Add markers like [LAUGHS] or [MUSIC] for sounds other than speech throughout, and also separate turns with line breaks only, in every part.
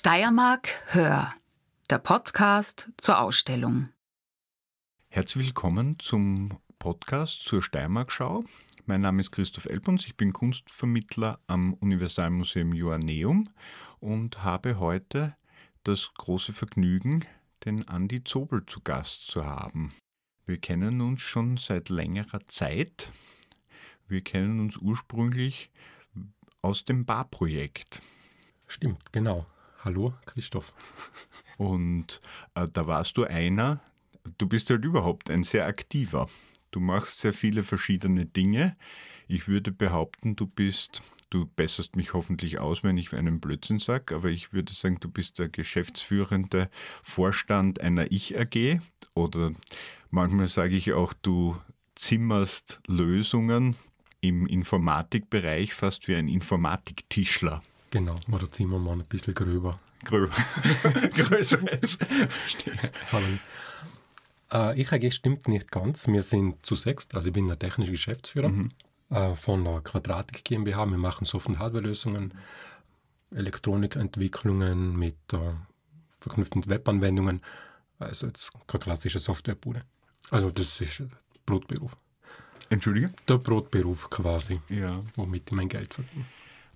Steiermark Hör, der Podcast zur Ausstellung.
Herzlich willkommen zum Podcast zur Steiermark-Schau. Mein Name ist Christoph Elbons, ich bin Kunstvermittler am Universalmuseum Joanneum und habe heute das große Vergnügen, den Andi Zobel zu Gast zu haben. Wir kennen uns schon seit längerer Zeit. Wir kennen uns ursprünglich aus dem Barprojekt.
Stimmt, genau. Hallo, Christoph. [LAUGHS]
Und äh, da warst du einer, du bist halt überhaupt ein sehr aktiver. Du machst sehr viele verschiedene Dinge. Ich würde behaupten, du bist, du besserst mich hoffentlich aus, wenn ich einen Blödsinn sage, aber ich würde sagen, du bist der geschäftsführende Vorstand einer Ich-AG oder manchmal sage ich auch, du zimmerst Lösungen im Informatikbereich fast wie ein Informatiktischler.
Genau, oder ziehen wir mal ein bisschen gröber.
Gröber. [LAUGHS] Größeres.
äh, ich AG stimmt nicht ganz. Wir sind zu sechst, also ich bin der technische Geschäftsführer mhm. äh, von der Quadratik GmbH. Wir machen Soft- und Hardwarelösungen, Elektronikentwicklungen mit äh, verknüpften Webanwendungen. Also jetzt keine klassische Softwarebude. Also das ist der Brotberuf.
Entschuldige?
Der Brotberuf quasi,
ja.
womit ich mein Geld verdiene.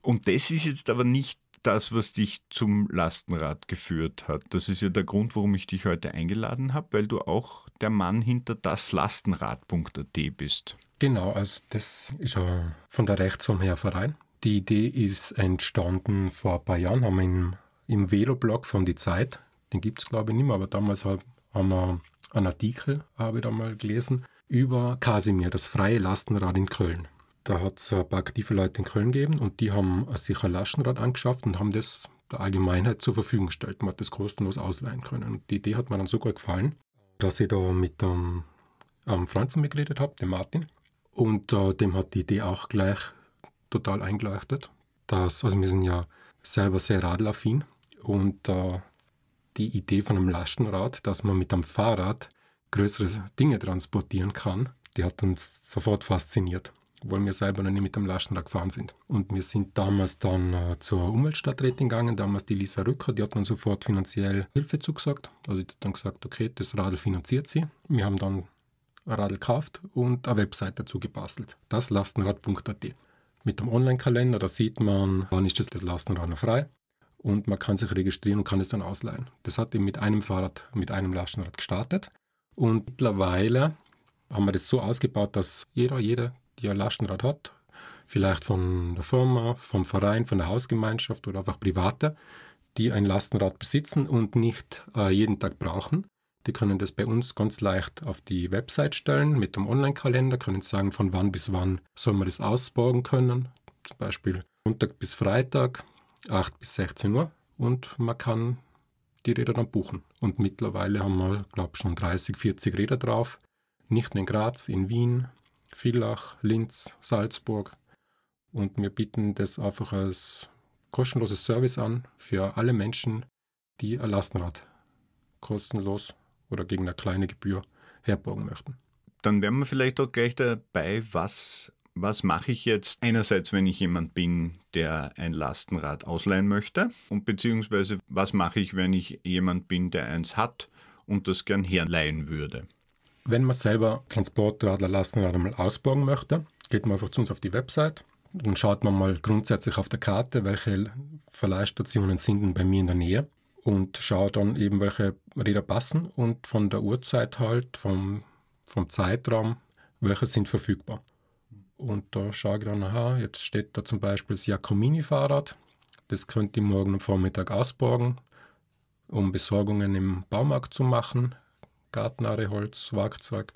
Und das ist jetzt aber nicht das, was dich zum Lastenrad geführt hat. Das ist ja der Grund, warum ich dich heute eingeladen habe, weil du auch der Mann hinter daslastenrad.at bist.
Genau, also das ist ja von der Rechtsform her Verein. Die Idee ist entstanden vor ein paar Jahren, haben wir im, im Velo-Blog von Die Zeit, den gibt es glaube ich nicht mehr, aber damals haben wir einen Artikel, habe ich da mal gelesen, über Kasimir, das freie Lastenrad in Köln. Da hat es ein paar aktive Leute in Köln gegeben und die haben sich ein Lastenrad angeschafft und haben das der Allgemeinheit zur Verfügung gestellt. Man hat das kostenlos ausleihen können. Und die Idee hat mir dann so gut gefallen, dass ich da mit einem, einem Freund von mir geredet habe, dem Martin. Und äh, dem hat die Idee auch gleich total eingeleuchtet. Dass, also wir sind ja selber sehr radelaffin und äh, die Idee von einem Lastenrad, dass man mit einem Fahrrad größere Dinge transportieren kann, die hat uns sofort fasziniert weil wir selber noch nicht mit dem Lastenrad gefahren sind. Und wir sind damals dann äh, zur Umweltstadträtin gegangen, damals die Lisa Rücker, die hat dann sofort finanziell Hilfe zugesagt. Also die hat dann gesagt, okay, das Radl finanziert sie. Wir haben dann ein Radl gekauft und eine Website dazu gebastelt. Das Lastenrad.at. Mit dem Online-Kalender, da sieht man, wann ist das, Lastenrad noch frei. Und man kann sich registrieren und kann es dann ausleihen. Das hat eben mit einem Fahrrad, mit einem Lastenrad gestartet. Und mittlerweile haben wir das so ausgebaut, dass jeder, jede, die ein Lastenrad hat, vielleicht von der Firma, vom Verein, von der Hausgemeinschaft oder einfach Private, die ein Lastenrad besitzen und nicht äh, jeden Tag brauchen. Die können das bei uns ganz leicht auf die Website stellen mit dem Online-Kalender, können sagen, von wann bis wann soll man das ausborgen können. Zum Beispiel Montag bis Freitag, 8 bis 16 Uhr. Und man kann die Räder dann buchen. Und mittlerweile haben wir, glaube ich, schon 30, 40 Räder drauf. Nicht nur in Graz, in Wien, Villach, Linz, Salzburg. Und wir bieten das einfach als kostenloses Service an für alle Menschen, die ein Lastenrad kostenlos oder gegen eine kleine Gebühr herborgen möchten.
Dann wären wir vielleicht auch gleich dabei, was, was mache ich jetzt einerseits, wenn ich jemand bin, der ein Lastenrad ausleihen möchte und beziehungsweise was mache ich, wenn ich jemand bin, der eins hat und das gern herleihen würde.
Wenn man selber Transportradler, Lastenrad einmal ausbauen möchte, geht man einfach zu uns auf die Website. Dann schaut man mal grundsätzlich auf der Karte, welche Verleihstationen sind denn bei mir in der Nähe und schaut dann eben, welche Räder passen und von der Uhrzeit halt, vom, vom Zeitraum, welche sind verfügbar. Und da schaue ich dann, aha, jetzt steht da zum Beispiel das Jacomini-Fahrrad. Das könnte ich morgen am Vormittag ausborgen, um Besorgungen im Baumarkt zu machen. Gartenare, Holz, Werkzeug.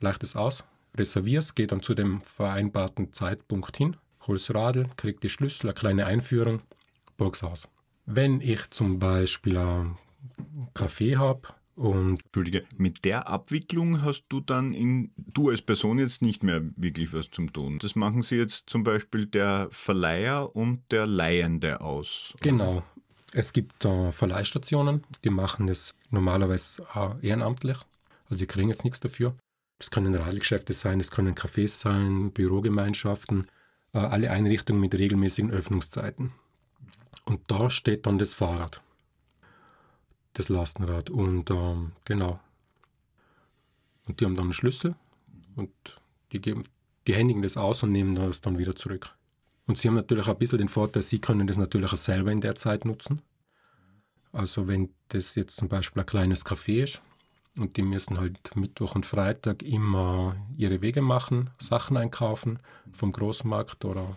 Leichtes aus, reservierst, geh dann zu dem vereinbarten Zeitpunkt hin, holst Radl, krieg die Schlüssel, eine kleine Einführung, borg's aus. Wenn ich zum Beispiel einen Kaffee habe und
Entschuldige, mit der Abwicklung hast du dann in, du als Person jetzt nicht mehr wirklich was zum tun. Das machen sie jetzt zum Beispiel der Verleiher und der Leihende aus.
Genau. Es gibt äh, Verleihstationen, die machen es normalerweise äh, ehrenamtlich. Also die kriegen jetzt nichts dafür. Das können Radlgeschäfte sein, das können Cafés sein, Bürogemeinschaften, äh, alle Einrichtungen mit regelmäßigen Öffnungszeiten. Und da steht dann das Fahrrad, das Lastenrad. Und ähm, genau. Und die haben dann einen Schlüssel und die, geben, die händigen das aus und nehmen das dann wieder zurück. Und sie haben natürlich ein bisschen den Vorteil, sie können das natürlich auch selber in der Zeit nutzen. Also wenn das jetzt zum Beispiel ein kleines Café ist und die müssen halt Mittwoch und Freitag immer ihre Wege machen, Sachen einkaufen vom Großmarkt oder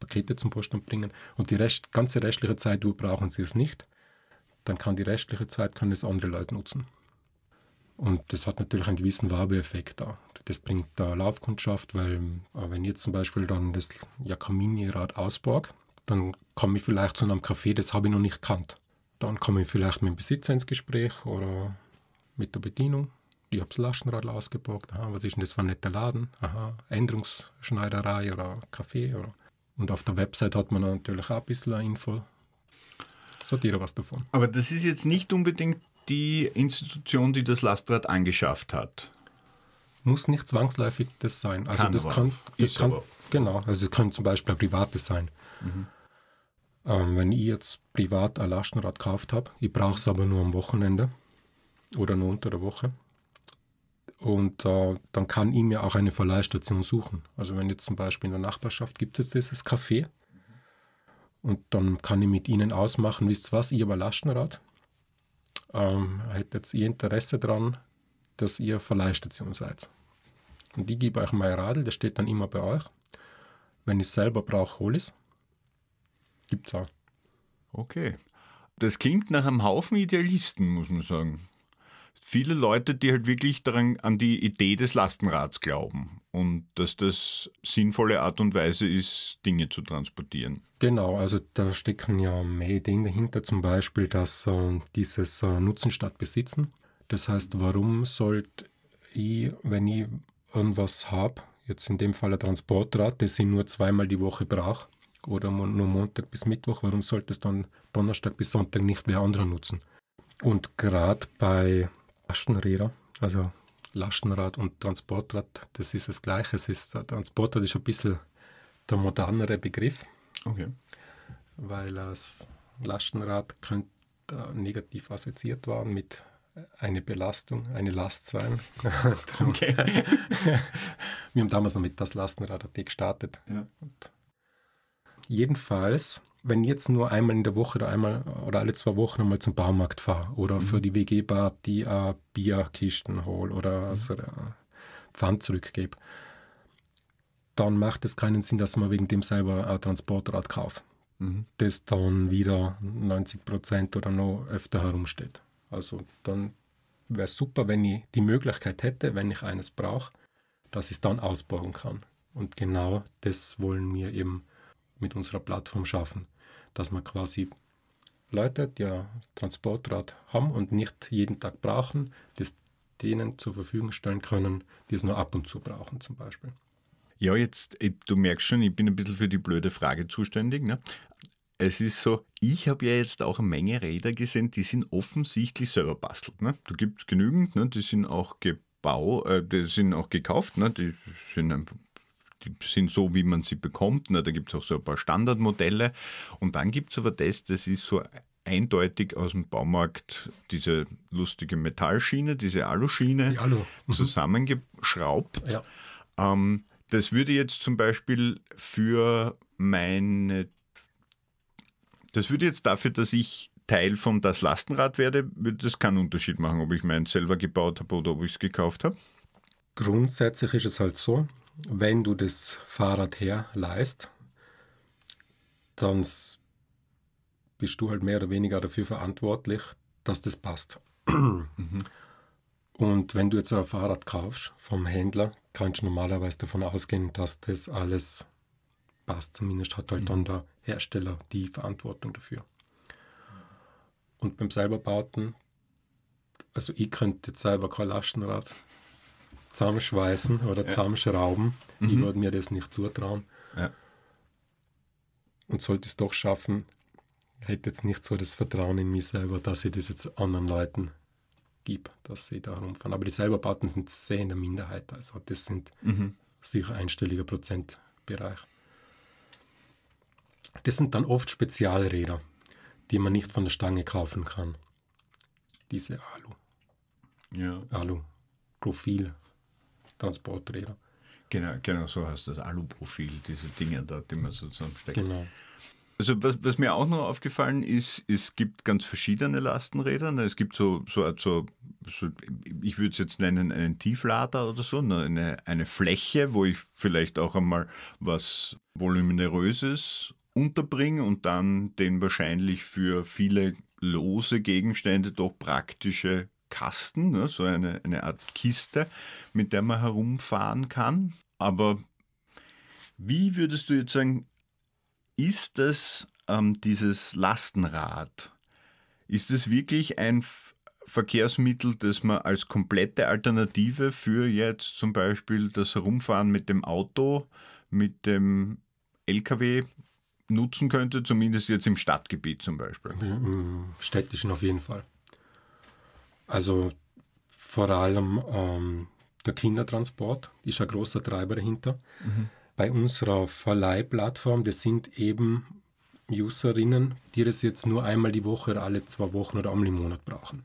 Pakete zum Postamt bringen und die Rest, ganze restliche Zeit brauchen sie es nicht, dann kann die restliche Zeit können es andere Leute nutzen. Und das hat natürlich einen gewissen Werbeeffekt da. Das bringt da Laufkundschaft, weil äh, wenn jetzt zum Beispiel dann das Jakamini-Rad ausborg, dann komme ich vielleicht zu einem Café, das habe ich noch nicht kannt. Dann komme ich vielleicht mit dem Besitzer ins Gespräch oder mit der Bedienung. Ich habe das Lastenrad ausgeborgt. Aha, was ist denn das für ein netter Laden? Aha, Änderungsschneiderei oder Café oder und auf der Website hat man natürlich auch ein bisschen Info. So hat jeder was davon.
Aber das ist jetzt nicht unbedingt die Institution, die das Lastrad angeschafft hat.
Muss nicht zwangsläufig das sein. Also
Kann
das kann, das kann genau. Also es können zum Beispiel auch private sein.
Mhm.
Ähm, wenn ich jetzt privat ein Lastenrad gekauft habe, ich brauche es aber nur am Wochenende oder nur unter der Woche. Und äh, dann kann ich mir auch eine Verleihstation suchen. Also wenn jetzt zum Beispiel in der Nachbarschaft gibt es dieses Café und dann kann ich mit ihnen ausmachen, wisst ihr was, ich habe ein Lastenrad. Ähm, hättet jetzt ihr Interesse daran, dass ihr Verleihstation seid. Und ich gebe euch mein Radl, das steht dann immer bei euch. Wenn ich es selber brauche, hole ich es. Gibt es auch.
Okay. Das klingt nach einem Haufen Idealisten, muss man sagen. Viele Leute, die halt wirklich daran an die Idee des Lastenrads glauben und dass das sinnvolle Art und Weise ist, Dinge zu transportieren.
Genau, also da stecken ja mehr Ideen dahinter, zum Beispiel, dass äh, dieses äh, Nutzen statt Besitzen. Das heißt, warum sollte ich, wenn ich irgendwas habe, jetzt in dem Fall ein Transportrad, das ich nur zweimal die Woche brauche, oder nur Montag bis Mittwoch, warum sollte es dann Donnerstag bis Sonntag nicht wer anderer nutzen? Und gerade bei Lastenräder, also Lastenrad und Transportrad, das ist das Gleiche. Es ist, äh, Transportrad ist ein bisschen der modernere Begriff
Okay.
weil das Lastenrad könnte äh, negativ assoziiert werden mit eine Belastung, eine Last sein. [LAUGHS]
Okay. [LAUGHS]
Wir haben damals noch mit das Lastenrad AT gestartet.
Ja.
Jedenfalls, wenn ich jetzt nur einmal in der Woche oder einmal oder alle zwei Wochen einmal zum Baumarkt fahre oder für die WG-Party äh, Bierkisten hole oder so ein Pfand zurückgebe, dann macht es keinen Sinn, dass man wegen dem selber ein Transportrad kauft
Mhm.
das dann wieder 90 Prozent oder noch öfter herumsteht. Also dann wäre es super, wenn ich die Möglichkeit hätte, wenn ich eines brauche, dass ich es dann ausbauen kann. Und genau das wollen wir eben mit unserer Plattform schaffen, dass man quasi Leute, die ein Transportrad haben und nicht jeden Tag brauchen, das denen zur Verfügung stellen können, die es nur ab und zu brauchen zum Beispiel.
Ja, jetzt, du merkst schon, ich bin ein bisschen für die blöde Frage zuständig. Ne? Es ist so, ich habe ja jetzt auch eine Menge Räder gesehen, die sind offensichtlich selber bastelt. Ne? Da gibt es genügend, ne? die sind auch gebau, äh, die sind auch gekauft, ne? die, sind einfach, die sind so, wie man sie bekommt. Ne? Da gibt es auch so ein paar Standardmodelle. Und dann gibt es aber das, das ist so eindeutig aus dem Baumarkt, diese lustige Metallschiene, diese Aluschiene,
Die Alu. Mhm.
zusammengeschraubt.
Ja.
Ähm, das würde jetzt zum Beispiel für meine, das würde jetzt dafür, dass ich Teil von das Lastenrad werde, würde das keinen Unterschied machen, ob ich meinen selber gebaut habe oder ob ich es gekauft habe.
Grundsätzlich ist es halt so, wenn du das Fahrrad herleihst, dann bist du halt mehr oder weniger dafür verantwortlich, dass das passt. Und wenn du jetzt ein Fahrrad kaufst vom Händler, kannst du normalerweise davon ausgehen, dass das alles passt. Zumindest hat halt dann der Hersteller die Verantwortung dafür. Und beim selberbauten, also ich könnte jetzt selber kein Lastenrad zusammenschweißen oder zusammenschrauben. Ich würde mir das nicht zutrauen.
Ja.
Und sollte es doch schaffen, hätte jetzt nicht so das Vertrauen in mich selber, dass ich das jetzt anderen Leuten gebe, dass sie da rumfahren. Aber die selberbauten sind sehr in der Minderheit. Also das sind sicher einstelliger Prozentbereich. Das sind dann oft Spezialräder, die man nicht von der Stange kaufen kann. Diese Alu.
Ja.
Alu-Profil-Transporträder.
Genau, genau so heißt das Aluprofil, diese Dinge da, die man so zusammensteckt.
Genau.
Also was, was mir auch noch aufgefallen ist, es gibt ganz verschiedene Lastenräder. Ne? Es gibt so, so, so, so ich würde es jetzt nennen, einen Tieflader oder so, ne? eine, eine Fläche, wo ich vielleicht auch einmal was Voluminöses unterbringe und dann den wahrscheinlich für viele lose Gegenstände doch praktische Kasten, ne? so eine, eine Art Kiste, mit der man herumfahren kann. Aber wie würdest du jetzt sagen, ist das ähm, dieses Lastenrad? Ist es wirklich ein Verkehrsmittel, das man als komplette Alternative für jetzt zum Beispiel das Herumfahren mit dem Auto, mit dem LKW nutzen könnte, zumindest jetzt im Stadtgebiet zum Beispiel?
Im städtischen auf jeden Fall. Also vor allem ähm, der Kindertransport ist ein großer Treiber dahinter. Mhm. Bei unserer Verleihplattform, das sind eben Userinnen, die das jetzt nur einmal die Woche oder alle zwei Wochen oder einmal im Monat brauchen.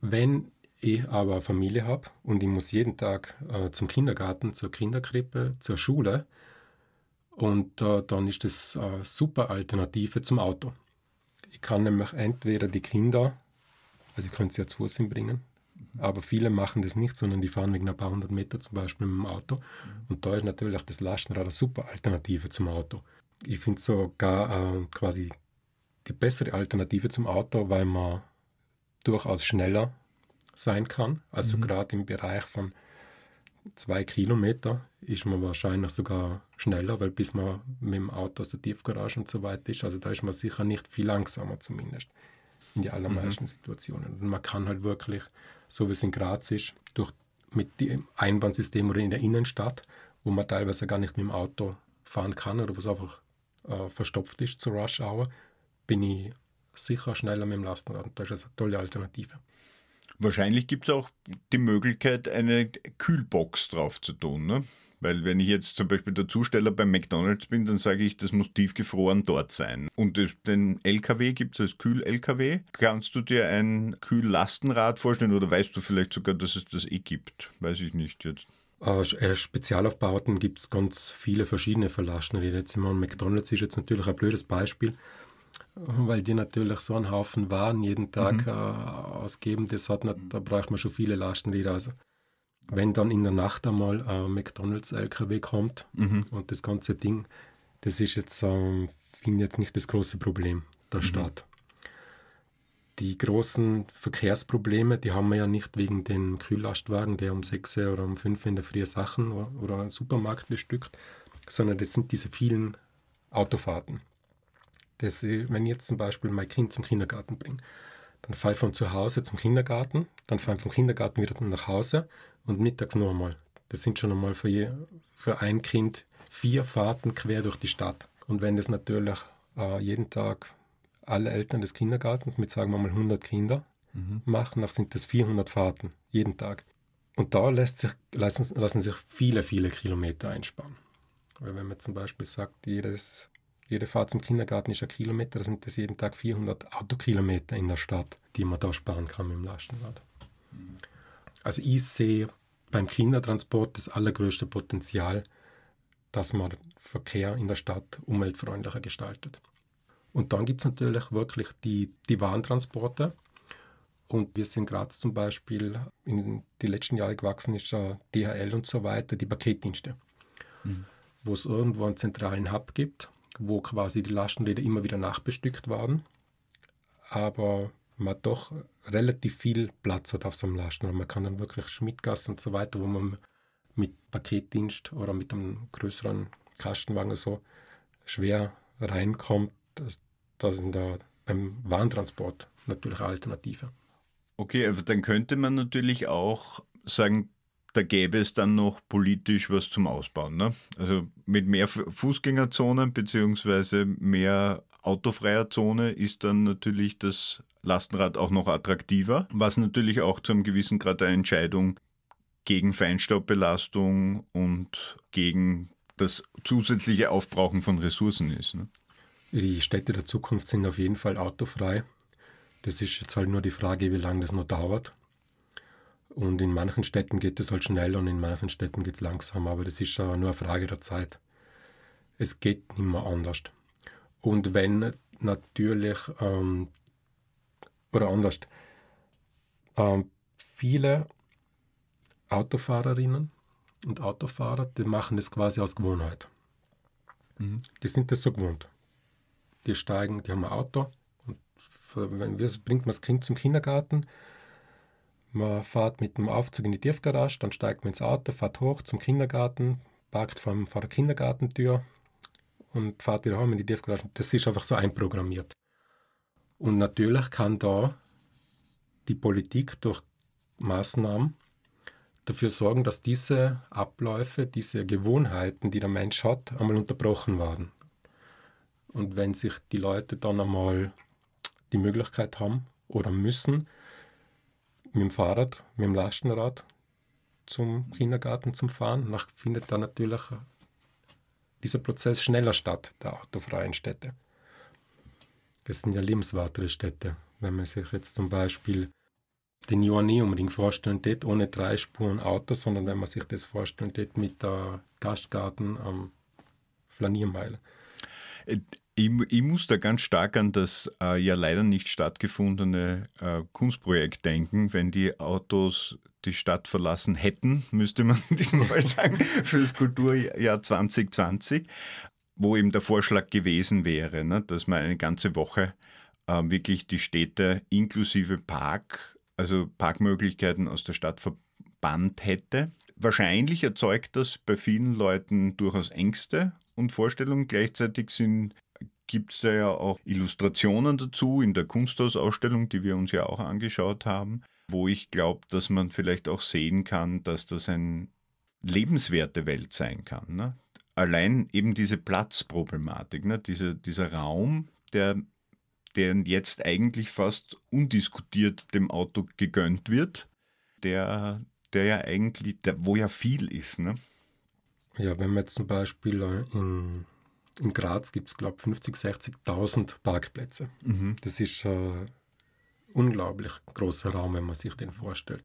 Wenn ich aber eine Familie habe und ich muss jeden Tag äh, zum Kindergarten, zur Kinderkrippe, zur Schule, und äh, dann ist das eine super Alternative zum Auto. Ich kann nämlich entweder die Kinder also ich könnte sie ja zu Fuß hinbringen. Aber viele machen das nicht, sondern die fahren wegen ein paar hundert Meter zum Beispiel mit dem Auto. Und da ist natürlich auch das Lastenrad eine super Alternative zum Auto. Ich finde sogar äh, quasi die bessere Alternative zum Auto, weil man durchaus schneller sein kann. Also mhm. gerade im Bereich von zwei Kilometer ist man wahrscheinlich sogar schneller, weil bis man mit dem Auto aus der Tiefgarage und so weiter ist, also da ist man sicher nicht viel langsamer zumindest in die allermeisten mhm. Situationen. Und man kann halt wirklich, so wie es in Graz ist, durch, mit dem Einbahnsystem oder in der Innenstadt, wo man teilweise gar nicht mit dem Auto fahren kann oder wo es einfach äh, verstopft ist zur Rush Hour, bin ich sicher schneller mit dem Lastenrad. Und das ist eine tolle Alternative.
Wahrscheinlich gibt es auch die Möglichkeit, eine Kühlbox drauf zu tun. Ne? Weil wenn ich jetzt zum Beispiel der Zusteller beim McDonalds bin, dann sage ich, das muss tiefgefroren dort sein. Und den LKW gibt es als Kühl-LKW. Kannst du dir ein Kühllastenrad vorstellen oder weißt du vielleicht sogar, dass es das eh gibt? Weiß ich nicht jetzt.
Äh, Spezialaufbauten gibt es ganz viele verschiedene Verlastenräder. Jetzt immer McDonalds ist jetzt natürlich ein blödes Beispiel, weil die natürlich so einen Haufen Waren jeden Tag mhm. äh, ausgeben. Das hat nicht, da braucht man schon viele Lastenräder. Also wenn dann in der Nacht einmal ein McDonalds-LKW kommt mhm. und das ganze Ding, das ist jetzt, ähm, finde jetzt nicht das große Problem der mhm. Stadt. Die großen Verkehrsprobleme, die haben wir ja nicht wegen den Kühllastwagen, der um 6 oder um 5 in der Früh Sachen oder, oder einen Supermarkt bestückt, sondern das sind diese vielen Autofahrten. Das, wenn ich jetzt zum Beispiel mein Kind zum Kindergarten bringe, dann fahre ich von zu Hause zum Kindergarten, dann fahre ich vom Kindergarten wieder nach Hause und mittags noch einmal. Das sind schon einmal für, je, für ein Kind vier Fahrten quer durch die Stadt. Und wenn das natürlich äh, jeden Tag alle Eltern des Kindergartens mit, sagen wir mal, 100 Kinder mhm. machen, dann sind das 400 Fahrten jeden Tag. Und da lässt sich, lassen, lassen sich viele, viele Kilometer einsparen. Weil wenn man zum Beispiel sagt, jedes, jede Fahrt zum Kindergarten ist ein Kilometer, dann sind das jeden Tag 400 Autokilometer in der Stadt, die man da sparen kann mit dem Lastenrad. Also ich sehe beim Kindertransport das allergrößte Potenzial, dass man Verkehr in der Stadt umweltfreundlicher gestaltet. Und dann gibt es natürlich wirklich die, die Warentransporte. Und wir sind gerade zum Beispiel in die letzten Jahre gewachsen ist DHL und so weiter, die Paketdienste. Mhm. Wo es irgendwo einen zentralen Hub gibt, wo quasi die Lastenräder immer wieder nachbestückt waren. Aber man doch relativ viel Platz hat auf so einem Lasten. man kann dann wirklich Schmidtgasse und so weiter, wo man mit Paketdienst oder mit einem größeren Kastenwagen so schwer reinkommt, das, sind da beim Warentransport natürlich Alternative.
Okay, aber dann könnte man natürlich auch sagen, da gäbe es dann noch politisch was zum Ausbauen. Ne? Also mit mehr Fußgängerzonen beziehungsweise mehr autofreier Zone ist dann natürlich das Lastenrad auch noch attraktiver, was natürlich auch zu einem gewissen Grad eine Entscheidung gegen Feinstaubbelastung und gegen das zusätzliche Aufbrauchen von Ressourcen ist. Ne?
Die Städte der Zukunft sind auf jeden Fall autofrei. Das ist jetzt halt nur die Frage, wie lange das noch dauert. Und in manchen Städten geht es halt schnell und in manchen Städten geht es langsam, aber das ist nur eine Frage der Zeit. Es geht nicht mehr anders. Und wenn natürlich, ähm, oder anders, ähm, viele Autofahrerinnen und Autofahrer, die machen das quasi aus Gewohnheit. Mhm. Die sind das so gewohnt. Die steigen, die haben ein Auto und wenn wir, bringt man das Kind zum Kindergarten, man fährt mit dem Aufzug in die Tiefgarage, dann steigt man ins Auto, fährt hoch zum Kindergarten, parkt vor, vor der Kindergartentür und fährt wieder heim in die Tiefgarage. Das ist einfach so einprogrammiert. Und natürlich kann da die Politik durch Maßnahmen dafür sorgen, dass diese Abläufe, diese Gewohnheiten, die der Mensch hat, einmal unterbrochen werden. Und wenn sich die Leute dann einmal die Möglichkeit haben oder müssen, mit dem Fahrrad, mit dem Lastenrad zum Kindergarten zu fahren, dann findet dann natürlich dieser Prozess schneller statt, der autofreien Städte. Das sind ja lebenswertere Städte. Wenn man sich jetzt zum Beispiel den Joanneumring vorstellen tät, ohne drei Spuren Auto, sondern wenn man sich das vorstellen tät mit der Gastgarten am Flaniermeil.
Ich, ich, muss da ganz stark an das äh, ja leider nicht stattgefundene äh, Kunstprojekt denken. Wenn die Autos die Stadt verlassen hätten, müsste man in diesem Fall sagen, [LAUGHS] für das Kulturjahr 2020, wo eben der Vorschlag gewesen wäre, ne, dass man eine ganze Woche äh, wirklich die Städte inklusive Park also Parkmöglichkeiten aus der Stadt verbannt hätte. Wahrscheinlich erzeugt das bei vielen Leuten durchaus Ängste und Vorstellungen. Gleichzeitig gibt es da ja auch Illustrationen dazu in der Kunsthausausstellung, die wir uns ja auch angeschaut haben, wo ich glaube, dass man vielleicht auch sehen kann, dass das eine lebenswerte Welt sein kann. Ne? Allein eben diese Platzproblematik, ne? Diese, dieser Raum, der der jetzt eigentlich fast undiskutiert dem Auto gegönnt wird, der, der ja eigentlich, der, wo ja viel ist. Ne?
Ja, wenn man jetzt zum Beispiel in, in Graz gibt es, glaube ich, 50.000, 60 60.000 Parkplätze. Mhm. Das ist ein unglaublich großer Raum, wenn man sich den vorstellt.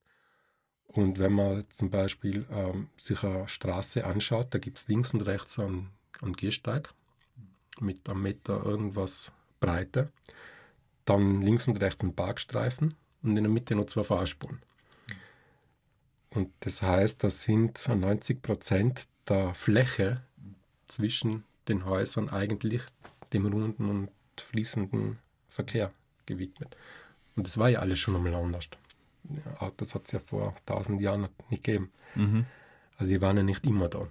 Und wenn man zum Beispiel ähm, sich eine Straße anschaut, da gibt es links und rechts einen, einen Gehsteig mit einem Meter irgendwas Breite, dann links und rechts ein Parkstreifen und in der Mitte noch zwei Fahrspuren. Und das heißt, das sind 90 Prozent der Fläche zwischen den Häusern eigentlich dem runden und fließenden Verkehr gewidmet. Und das war ja alles schon einmal anders. Autos hat es ja vor tausend Jahren nicht gegeben. Mhm. Also die waren ja nicht immer da.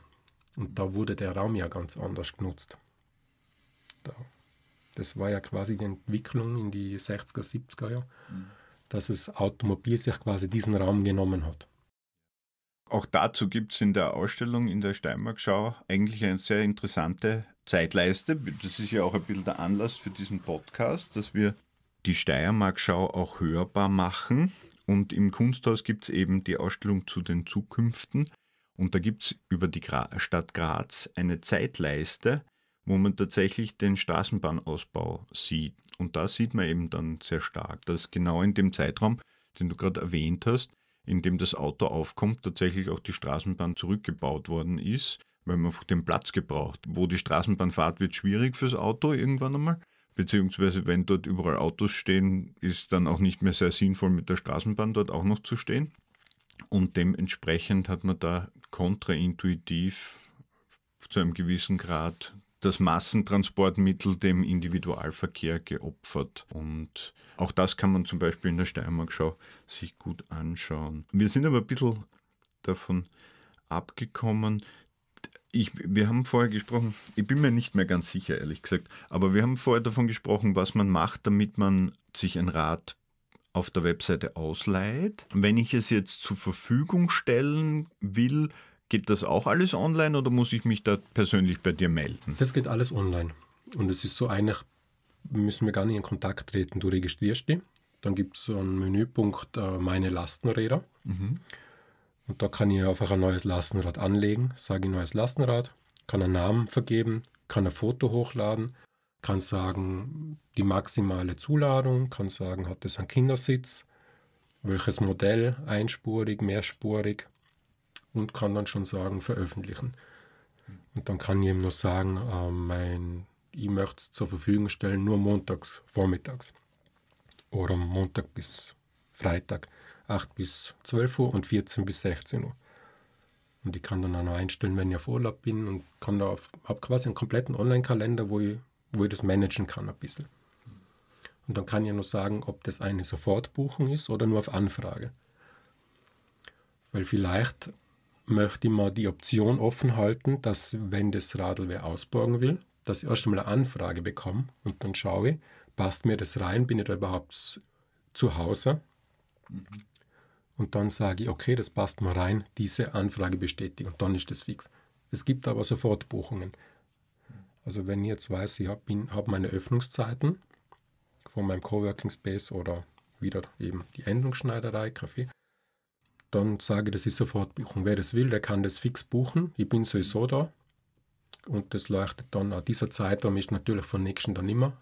Und da wurde der Raum ja ganz anders genutzt. Da das war ja quasi die Entwicklung in die 60er, 70er Jahre, mhm. dass das Automobil sich quasi diesen Raum genommen hat.
Auch dazu gibt es in der Ausstellung in der Steiermark-Schau eigentlich eine sehr interessante Zeitleiste. Das ist ja auch ein bisschen der Anlass für diesen Podcast, dass wir die Steiermark-Schau auch hörbar machen. Und im Kunsthaus gibt es eben die Ausstellung zu den Zukünften. Und da gibt es über die Stadt Graz eine Zeitleiste, wo man tatsächlich den Straßenbahnausbau sieht. Und da sieht man eben dann sehr stark, dass genau in dem Zeitraum, den du gerade erwähnt hast, in dem das Auto aufkommt, tatsächlich auch die Straßenbahn zurückgebaut worden ist, weil man einfach den Platz gebraucht. Wo die Straßenbahn fahrt, wird schwierig fürs Auto irgendwann einmal. Beziehungsweise wenn dort überall Autos stehen, ist dann auch nicht mehr sehr sinnvoll, mit der Straßenbahn dort auch noch zu stehen. Und dementsprechend hat man da kontraintuitiv zu einem gewissen Grad das Massentransportmittel dem Individualverkehr geopfert. Und auch das kann man zum Beispiel in der Steiermark-Schau sich gut anschauen. Wir sind aber ein bisschen davon abgekommen. Ich, wir haben vorher gesprochen, ich bin mir nicht mehr ganz sicher, ehrlich gesagt, aber wir haben vorher davon gesprochen, was man macht, damit man sich ein Rad auf der Webseite ausleiht. Wenn ich es jetzt zur Verfügung stellen will, Geht das auch alles online oder muss ich mich da persönlich bei dir melden?
Das geht alles online. Und es ist so eigentlich, müssen wir gar nicht in Kontakt treten. Du registrierst dich, dann gibt es so einen Menüpunkt äh, Meine Lastenräder. Mhm. Und da kann ich einfach ein neues Lastenrad anlegen, sage ich neues Lastenrad, kann einen Namen vergeben, kann ein Foto hochladen, kann sagen, die maximale Zuladung, kann sagen, hat es einen Kindersitz, welches Modell, einspurig, mehrspurig und kann dann schon sagen, veröffentlichen. Und dann kann ich ihm noch sagen, äh, mein, ich möchte es zur Verfügung stellen, nur montags, vormittags. Oder Montag bis Freitag, 8 bis 12 Uhr und 14 bis 16 Uhr. Und ich kann dann auch noch einstellen, wenn ich auf Urlaub bin und kann da habe quasi einen kompletten Online-Kalender, wo ich, wo ich das managen kann ein bisschen. Und dann kann ich noch sagen, ob das eine Sofortbuchung ist oder nur auf Anfrage. Weil vielleicht möchte ich mal die Option offen halten, dass wenn das Radl wer ausborgen will, dass ich erst einmal eine Anfrage bekomme und dann schaue ich, passt mir das rein, bin ich da überhaupt zu Hause? Mhm. Und dann sage ich, okay, das passt mal rein, diese Anfrage bestätigen und dann ist das fix. Es gibt aber Sofortbuchungen. Also wenn ich jetzt weiß, ich habe hab meine Öffnungszeiten von meinem Coworking Space oder wieder eben die Endungsschneiderei, Kaffee, dann sage ich, das ist Sofortbuchung. Wer das will, der kann das fix buchen. Ich bin sowieso da. Und das leuchtet dann an dieser Zeitraum ist natürlich von nächsten dann immer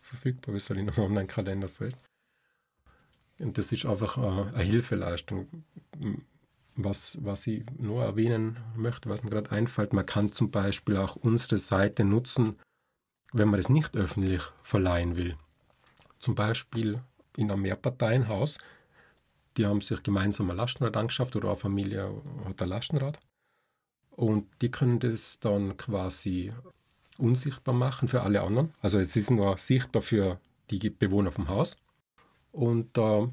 verfügbar, wie soll ich noch Online-Kalender sehen. Und das ist einfach eine Hilfeleistung. Was, was ich nur erwähnen möchte, was mir gerade einfällt, man kann zum Beispiel auch unsere Seite nutzen, wenn man es nicht öffentlich verleihen will. Zum Beispiel in einem Mehrparteienhaus, die haben sich gemeinsam ein Lastenrad angeschafft oder eine Familie hat ein Lastenrad. Und die können das dann quasi unsichtbar machen für alle anderen. Also es ist nur sichtbar für die Bewohner vom Haus. Und äh,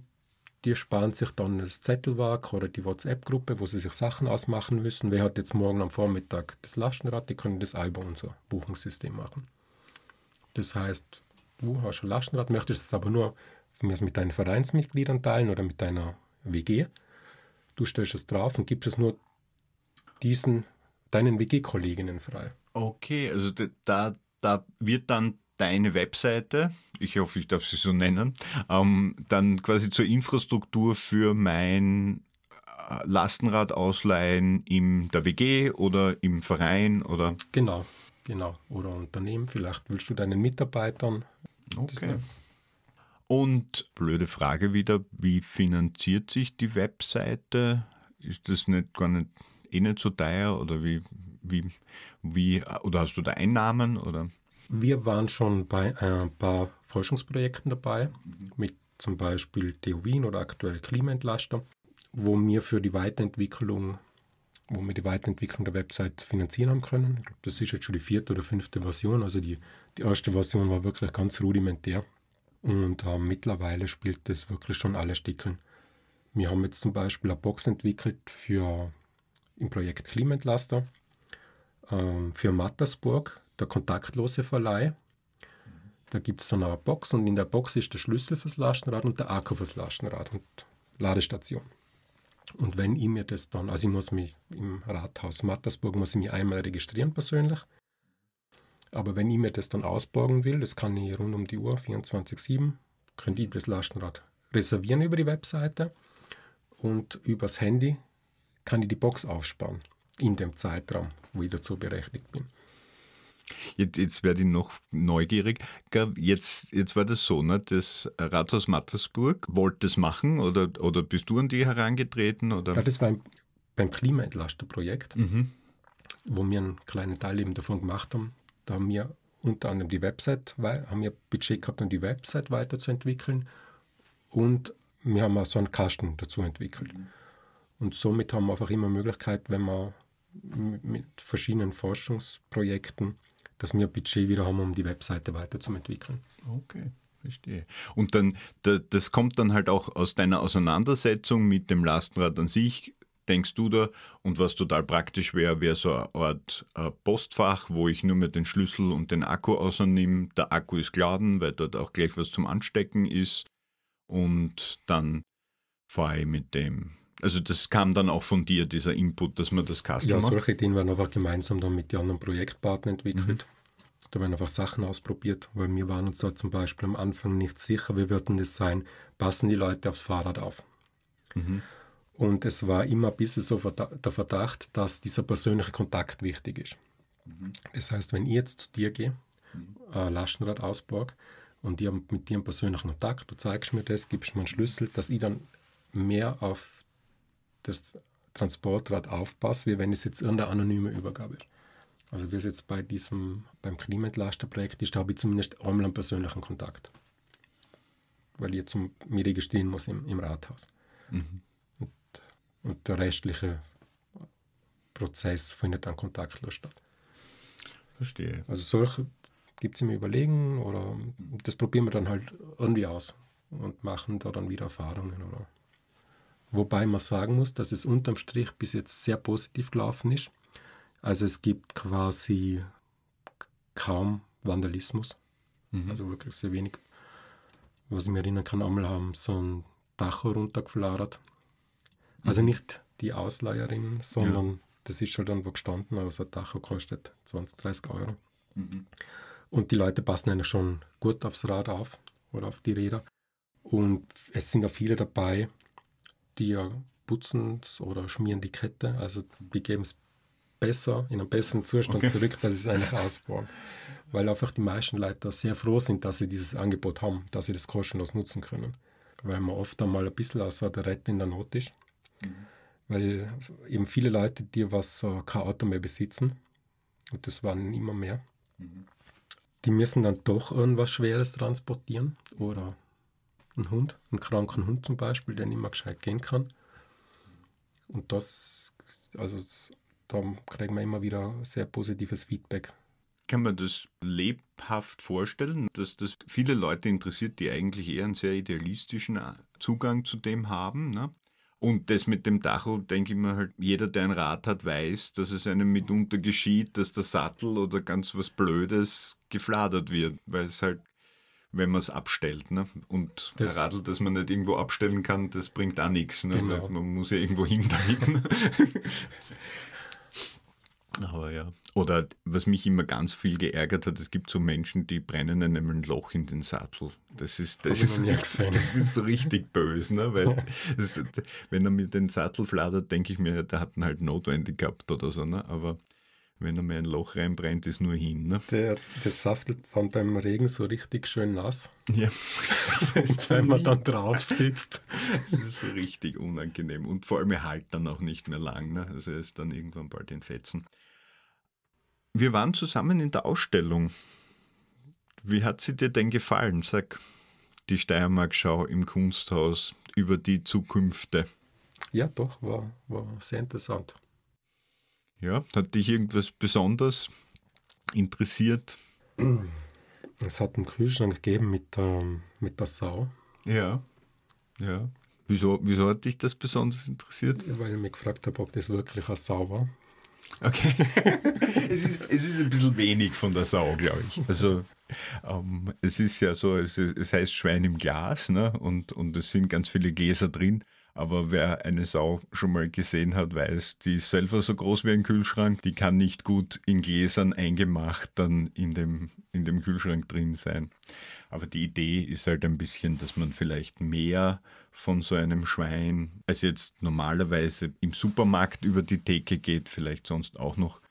die sparen sich dann das Zettelwerk oder die WhatsApp-Gruppe, wo sie sich Sachen ausmachen müssen. Wer hat jetzt morgen am Vormittag das Lastenrad? Die können das auch über unser Buchungssystem machen. Das heißt, du hast ein Lastenrad, möchtest es aber nur von mir mit deinen Vereinsmitgliedern teilen oder mit deiner WG. Du stellst es drauf und gibst es nur diesen, deinen WG-Kolleginnen frei.
Okay, also da, da wird dann deine Webseite, ich hoffe, ich darf sie so nennen, ähm, dann quasi zur Infrastruktur für mein äh, Lastenrad ausleihen in der WG oder im Verein oder?
Genau, genau. Oder Unternehmen. Vielleicht willst du deinen Mitarbeitern.
Okay. Und blöde Frage wieder, wie finanziert sich die Webseite? Ist das nicht gar nicht eh nicht so teuer oder wie, wie, wie oder hast du da Einnahmen oder?
Wir waren schon bei ein paar Forschungsprojekten dabei, mit zum Beispiel TU Wien oder aktuell Klimaentlaster, wo wir für die Weiterentwicklung, wo wir die Weiterentwicklung der Website finanzieren haben können. Das ist jetzt schon die vierte oder fünfte Version. Also die, die erste Version war wirklich ganz rudimentär. Und äh, mittlerweile spielt das wirklich schon alle Stickeln. Wir haben jetzt zum Beispiel eine Box entwickelt für im Projekt Klimaentlaster äh, für Mattersburg der kontaktlose Verleih. Da gibt es dann eine Box und in der Box ist der Schlüssel fürs Lastenrad und der Akku fürs Lastenrad und Ladestation. Und wenn ich mir das dann, also ich muss mich im Rathaus Mattersburg, muss ich mich einmal registrieren persönlich. Aber wenn ich mir das dann ausborgen will, das kann ich rund um die Uhr, 24-7, könnte ich das Lastenrad reservieren über die Webseite und übers Handy kann ich die Box aufsparen in dem Zeitraum, wo ich dazu berechtigt bin.
Jetzt, jetzt werde ich noch neugierig. Jetzt, jetzt war das so, ne? das Rathaus Mattersburg wollte das machen oder, oder bist du an die herangetreten? Oder?
Ja, das war ein, beim Klimaentlaster-Projekt, mhm. wo wir einen kleinen Teil eben davon gemacht haben. Da haben wir unter anderem die Website, haben wir Budget gehabt, um die Website weiterzuentwickeln und wir haben auch so einen Kasten dazu entwickelt. Mhm. Und somit haben wir einfach immer Möglichkeit, wenn man mit verschiedenen Forschungsprojekten dass wir Budget wieder haben, um die Webseite weiterzuentwickeln.
Okay. Verstehe. Und dann, das kommt dann halt auch aus deiner Auseinandersetzung mit dem Lastenrad an sich, denkst du da, und was total praktisch wäre, wäre so eine Art äh, Postfach, wo ich nur mehr den Schlüssel und den Akku außernehme. Der Akku ist geladen, weil dort auch gleich was zum Anstecken ist. Und dann fahre ich mit dem also das kam dann auch von dir, dieser Input, dass man das Custom
Ja, solche Ideen werden einfach gemeinsam dann mit den anderen Projektpartnern entwickelt. Mhm. Da werden einfach Sachen ausprobiert, weil wir waren uns da zum Beispiel am Anfang nicht sicher, wie wird denn das sein, passen die Leute aufs Fahrrad auf. Mhm. Und es war immer ein bisschen so der Verdacht, dass dieser persönliche Kontakt wichtig ist. Das heißt, wenn ich jetzt zu dir gehe, äh, Lastenrad ausborg und ich habe mit dir einen persönlichen Kontakt, du zeigst mir das, gibst mir einen Schlüssel, dass ich dann mehr auf das Transportrad aufpasse, wie wenn es jetzt irgendeine anonyme Übergabe ist. Also wie es jetzt bei diesem, beim Klimaentlasterprojekt ist, da habe ich zumindest einmal einen persönlichen Kontakt. Weil ich jetzt mich registrieren muss im, im Rathaus. Mhm. Und, der restliche Prozess findet dann kontaktlos statt.
Verstehe.
Also solche gibt es mir überlegen oder das probieren wir dann halt irgendwie aus und machen da dann wieder Erfahrungen. Oder. Wobei man sagen muss, dass es unterm Strich bis jetzt sehr positiv gelaufen ist. Also es gibt quasi kaum Vandalismus. Mhm. Also wirklich sehr wenig. Was ich mir erinnern kann, einmal haben so ein Dach runtergefladert. Also mhm. nicht die Ausleiherin, sondern ja. das ist schon dann wo gestanden, also ein Dach kostet 20, 30 Euro. Mhm. Und die Leute passen eigentlich schon gut aufs Rad auf oder auf die Räder. Und es sind auch viele dabei, die ja putzen oder schmieren die Kette. Also die geben es besser, in einem besseren Zustand okay. zurück, als es eigentlich ausbauen. Weil einfach die meisten Leute sehr froh sind, dass sie dieses Angebot haben, dass sie das kostenlos nutzen können. Weil man oft einmal ein bisschen so der Retter in der Not ist. Mhm. Weil eben viele Leute, die was kein Auto mehr besitzen, und das waren immer mehr, mhm die müssen dann doch irgendwas Schweres transportieren oder einen Hund, einen kranken Hund zum Beispiel, der nicht mehr gescheit gehen kann. Und das, also da kriegen wir immer wieder sehr positives Feedback.
Kann man das lebhaft vorstellen, dass das viele Leute interessiert, die eigentlich eher einen sehr idealistischen Zugang zu dem haben? Ne? Und das mit dem Tacho, denke ich mir halt, jeder, der ein Rad hat, weiß, dass es einem mitunter geschieht, dass der Sattel oder ganz was Blödes gefladert wird, weil es halt, wenn man es abstellt, ne? und das ein Radl, das man nicht irgendwo abstellen kann, das bringt auch nichts. Ne? Genau. Man muss ja irgendwo hin damit. [LAUGHS] Aber ja. Oder was mich immer ganz viel geärgert hat, es gibt so Menschen, die brennen einem ein Loch in den Sattel. Das ist, das ist, das ist so richtig böse, ne? Weil das, wenn er mir den Sattel fladert, denke ich mir, der hat ihn halt notwendig gehabt oder so, ne? Aber wenn er mir ein Loch reinbrennt, ist nur hin. Ne?
Der, der saftelt dann beim Regen so richtig schön nass.
Ja. [LAUGHS]
Und wenn man dann drauf sitzt.
Das ist so richtig unangenehm. Und vor allem er halt dann auch nicht mehr lang. Ne? Also er ist dann irgendwann bald in Fetzen. Wir waren zusammen in der Ausstellung. Wie hat sie dir denn gefallen? Sag, die Steiermark-Schau im Kunsthaus über die Zukünfte.
Ja, doch, war, war sehr interessant.
Ja, hat dich irgendwas besonders interessiert?
Es hat einen Kühlschrank gegeben mit, ähm, mit der Sau.
Ja, ja. Wieso, wieso hat dich das besonders interessiert?
Weil ich mich gefragt habe, ob das wirklich eine Sau war.
Okay. [LAUGHS] es, ist, es ist ein bisschen wenig von der Sau, glaube ich. Also ähm, es ist ja so, es, es heißt Schwein im Glas ne? und, und es sind ganz viele Gläser drin. Aber wer eine Sau schon mal gesehen hat, weiß, die ist selber so groß wie ein Kühlschrank. Die kann nicht gut in Gläsern eingemacht dann in dem, in dem Kühlschrank drin sein. Aber die Idee ist halt ein bisschen, dass man vielleicht mehr von so einem Schwein, als jetzt normalerweise im Supermarkt über die Theke geht, vielleicht sonst auch noch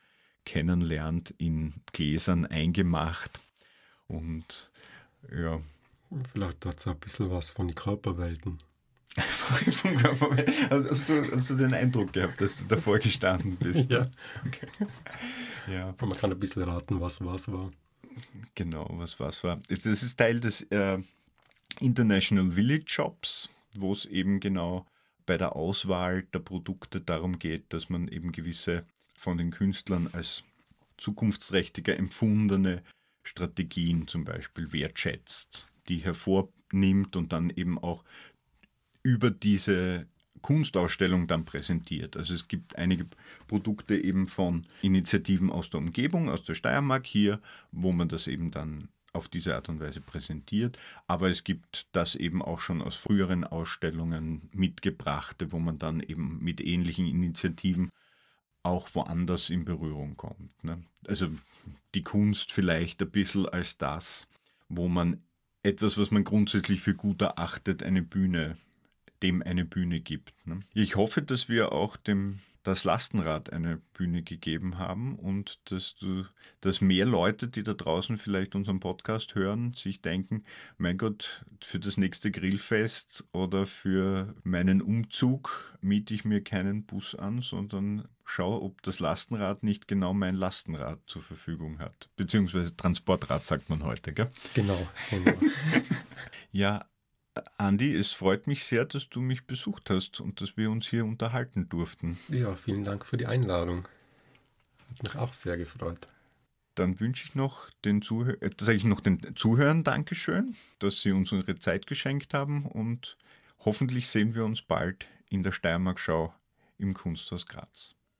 kennenlernt, in Gläsern eingemacht. Und ja.
Vielleicht hat es ein bisschen was von den Körperwelten. [LAUGHS]
Also hast, du, hast du den Eindruck gehabt, dass du davor gestanden bist? [LAUGHS]
Ja. Okay. [LAUGHS] ja. Man kann ein bisschen raten, was was war.
Genau, was was war. Das ist Teil des äh, International Village Shops, wo es eben genau bei der Auswahl der Produkte darum geht, dass man eben gewisse von den Künstlern als zukunftsträchtiger empfundene Strategien zum Beispiel wertschätzt, die hervornimmt und dann eben auch über diese Kunstausstellung dann präsentiert. Also es gibt einige Produkte eben von Initiativen aus der Umgebung, aus der Steiermark hier, wo man das eben dann auf diese Art und Weise präsentiert. Aber es gibt das eben auch schon aus früheren Ausstellungen mitgebrachte, wo man dann eben mit ähnlichen Initiativen auch woanders in Berührung kommt. Ne? Also die Kunst vielleicht ein bisschen als das, wo man etwas, was man grundsätzlich für gut erachtet, eine Bühne dem eine Bühne gibt. Ne? Ich hoffe, dass wir auch dem das Lastenrad eine Bühne gegeben haben und dass du, dass mehr Leute, die da draußen vielleicht unseren Podcast hören, sich denken, mein Gott, für das nächste Grillfest oder für meinen Umzug miete ich mir keinen Bus an, sondern schaue, ob das Lastenrad nicht genau mein Lastenrad zur Verfügung hat. Beziehungsweise Transportrad sagt man heute, gell?
Genau, genau. [LAUGHS]
ja, Andi, es freut mich sehr, dass du mich besucht hast und dass wir uns hier unterhalten durften.
Ja, vielen Dank für die Einladung. Hat mich auch sehr gefreut.
Dann wünsche ich noch den, Zuhör äh, sage ich noch den Zuhörern Dankeschön, dass sie uns ihre Zeit geschenkt haben und hoffentlich sehen wir uns bald in der Steiermark-Schau im Kunsthaus Graz.